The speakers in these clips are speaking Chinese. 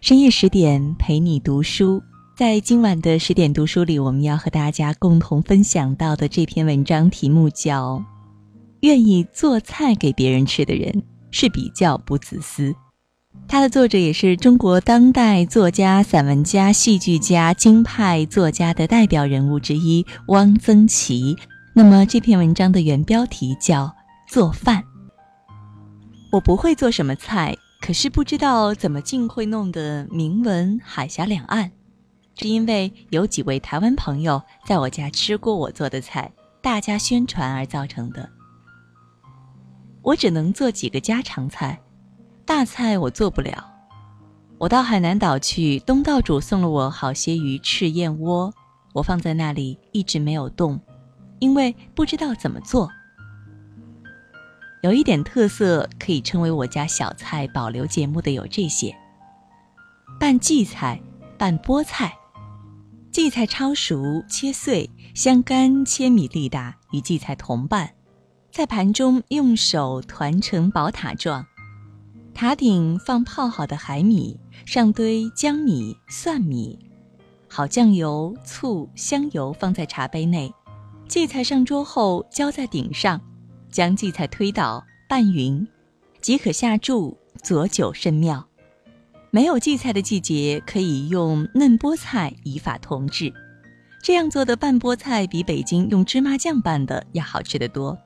深夜十点陪你读书，在今晚的十点读书里，我们要和大家共同分享到的这篇文章题目叫《愿意做菜给别人吃的人是比较不自私》。它的作者也是中国当代作家、散文家、戏剧家、京派作家的代表人物之一汪曾祺。那么这篇文章的原标题叫《做饭》。我不会做什么菜。可是不知道怎么竟会弄得名闻海峡两岸，是因为有几位台湾朋友在我家吃过我做的菜，大家宣传而造成的。我只能做几个家常菜，大菜我做不了。我到海南岛去，东道主送了我好些鱼翅燕窝，我放在那里一直没有动，因为不知道怎么做。有一点特色，可以称为我家小菜保留节目的有这些：拌荠菜、拌菠菜。荠菜焯熟切碎，香干切米粒大，与荠菜同拌，在盘中用手团成宝塔状。塔顶放泡好的海米，上堆姜米、蒜米，好酱油、醋、香油放在茶杯内。荠菜上桌后，浇在顶上。将荠菜推倒拌匀，即可下注佐酒甚妙。没有荠菜的季节，可以用嫩菠菜以法同制。这样做的拌菠菜比北京用芝麻酱拌的要好吃得多。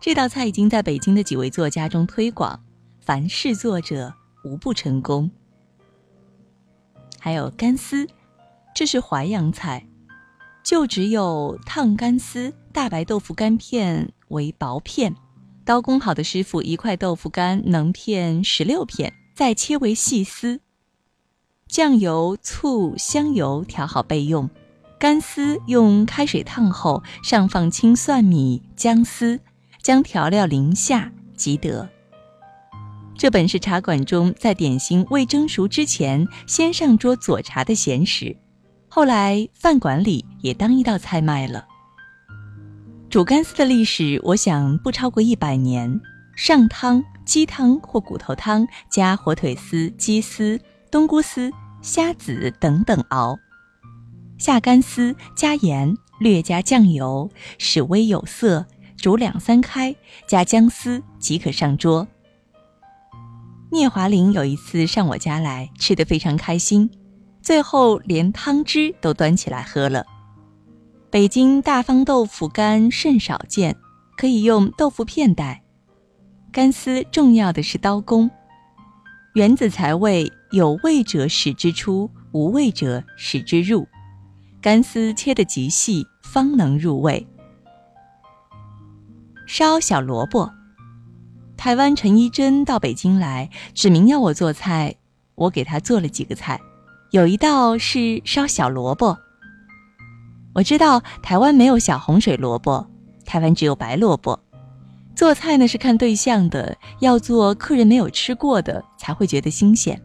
这道菜已经在北京的几位作家中推广，凡试作者无不成功。还有干丝，这是淮扬菜，就只有烫干丝、大白豆腐干片。为薄片，刀工好的师傅一块豆腐干能片十六片，再切为细丝。酱油、醋、香油调好备用。干丝用开水烫后，上放青蒜米、姜丝，将调料淋下即得。这本是茶馆中在点心未蒸熟之前先上桌佐茶的闲食，后来饭馆里也当一道菜卖了。煮干丝的历史，我想不超过一百年。上汤鸡汤或骨头汤，加火腿丝、鸡丝、冬菇丝、虾子等等熬。下干丝，加盐，略加酱油，使微有色，煮两三开，加姜丝即可上桌。聂华苓有一次上我家来，吃得非常开心，最后连汤汁都端起来喝了。北京大方豆腐干甚少见，可以用豆腐片代。干丝重要的是刀工，原子材味，有味者使之出，无味者使之入。干丝切得极细，方能入味。烧小萝卜，台湾陈一贞到北京来，指明要我做菜，我给他做了几个菜，有一道是烧小萝卜。我知道台湾没有小洪水萝卜，台湾只有白萝卜。做菜呢是看对象的，要做客人没有吃过的才会觉得新鲜。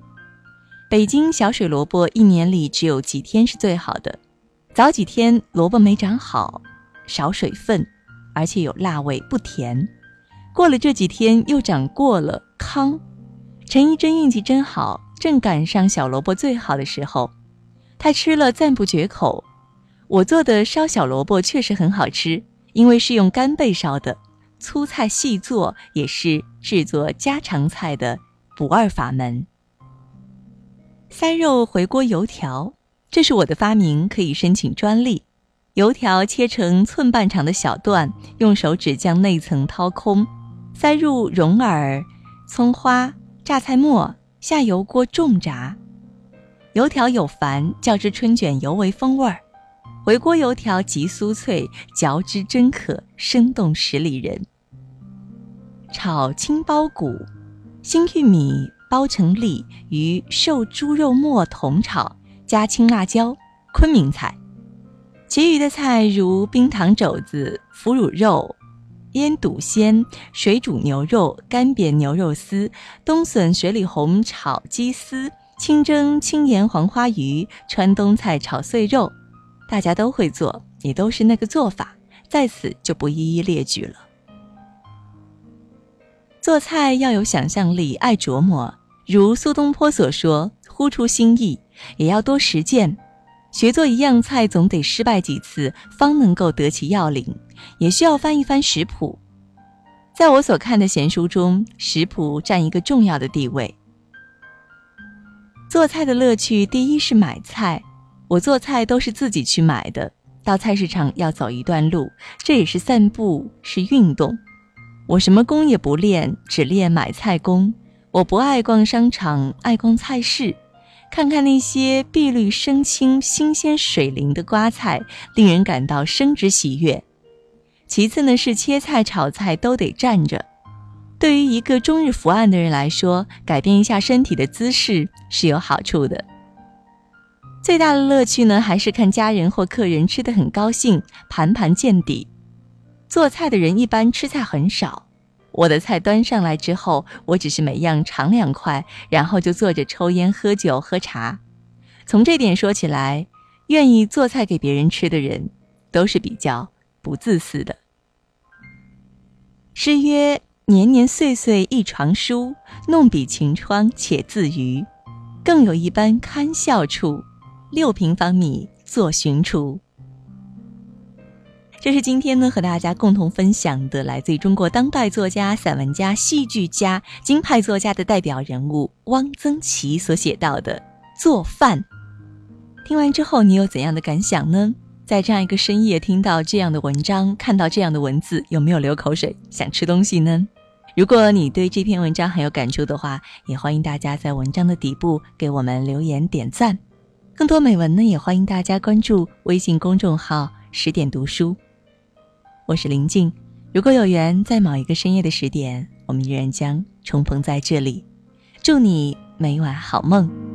北京小水萝卜一年里只有几天是最好的，早几天萝卜没长好，少水分，而且有辣味不甜。过了这几天又长过了糠。陈一贞运气真好，正赶上小萝卜最好的时候，他吃了赞不绝口。我做的烧小萝卜确实很好吃，因为是用干贝烧的，粗菜细做也是制作家常菜的不二法门。塞肉回锅油条，这是我的发明，可以申请专利。油条切成寸半长的小段，用手指将内层掏空，塞入蓉耳、葱花、榨菜末，下油锅重炸。油条有凡，较之春卷尤为风味儿。回锅油条极酥脆，嚼之真可，生动十里人。炒青包谷，新玉米包成粒，与瘦猪肉末同炒，加青辣椒，昆明菜。其余的菜如冰糖肘子、腐乳肉、腌笃鲜、水煮牛肉、干煸牛肉丝、冬笋水里红炒鸡丝、清蒸青盐黄花鱼、川东菜炒碎肉。大家都会做，也都是那个做法，在此就不一一列举了。做菜要有想象力，爱琢磨。如苏东坡所说：“呼出新意，也要多实践。学做一样菜，总得失败几次，方能够得其要领。也需要翻一翻食谱。在我所看的闲书中，食谱占一个重要的地位。做菜的乐趣，第一是买菜。我做菜都是自己去买的，到菜市场要走一段路，这也是散步，是运动。我什么功也不练，只练买菜功。我不爱逛商场，爱逛菜市，看看那些碧绿生青、新鲜水灵的瓜菜，令人感到生之喜悦。其次呢，是切菜、炒菜都得站着。对于一个终日伏案的人来说，改变一下身体的姿势是有好处的。最大的乐趣呢，还是看家人或客人吃得很高兴，盘盘见底。做菜的人一般吃菜很少，我的菜端上来之后，我只是每样尝两块，然后就坐着抽烟、喝酒、喝茶。从这点说起来，愿意做菜给别人吃的人，都是比较不自私的。诗曰。年年岁岁一床书，弄笔晴窗且自娱。更有一般堪笑处，六平方米做寻厨。这是今天呢和大家共同分享的，来自于中国当代作家、散文家、戏剧家、京派作家的代表人物汪曾祺所写到的做饭。听完之后，你有怎样的感想呢？在这样一个深夜听到这样的文章，看到这样的文字，有没有流口水想吃东西呢？如果你对这篇文章很有感触的话，也欢迎大家在文章的底部给我们留言点赞。更多美文呢，也欢迎大家关注微信公众号“十点读书”。我是林静，如果有缘，在某一个深夜的十点，我们依然将重逢在这里。祝你每晚好梦。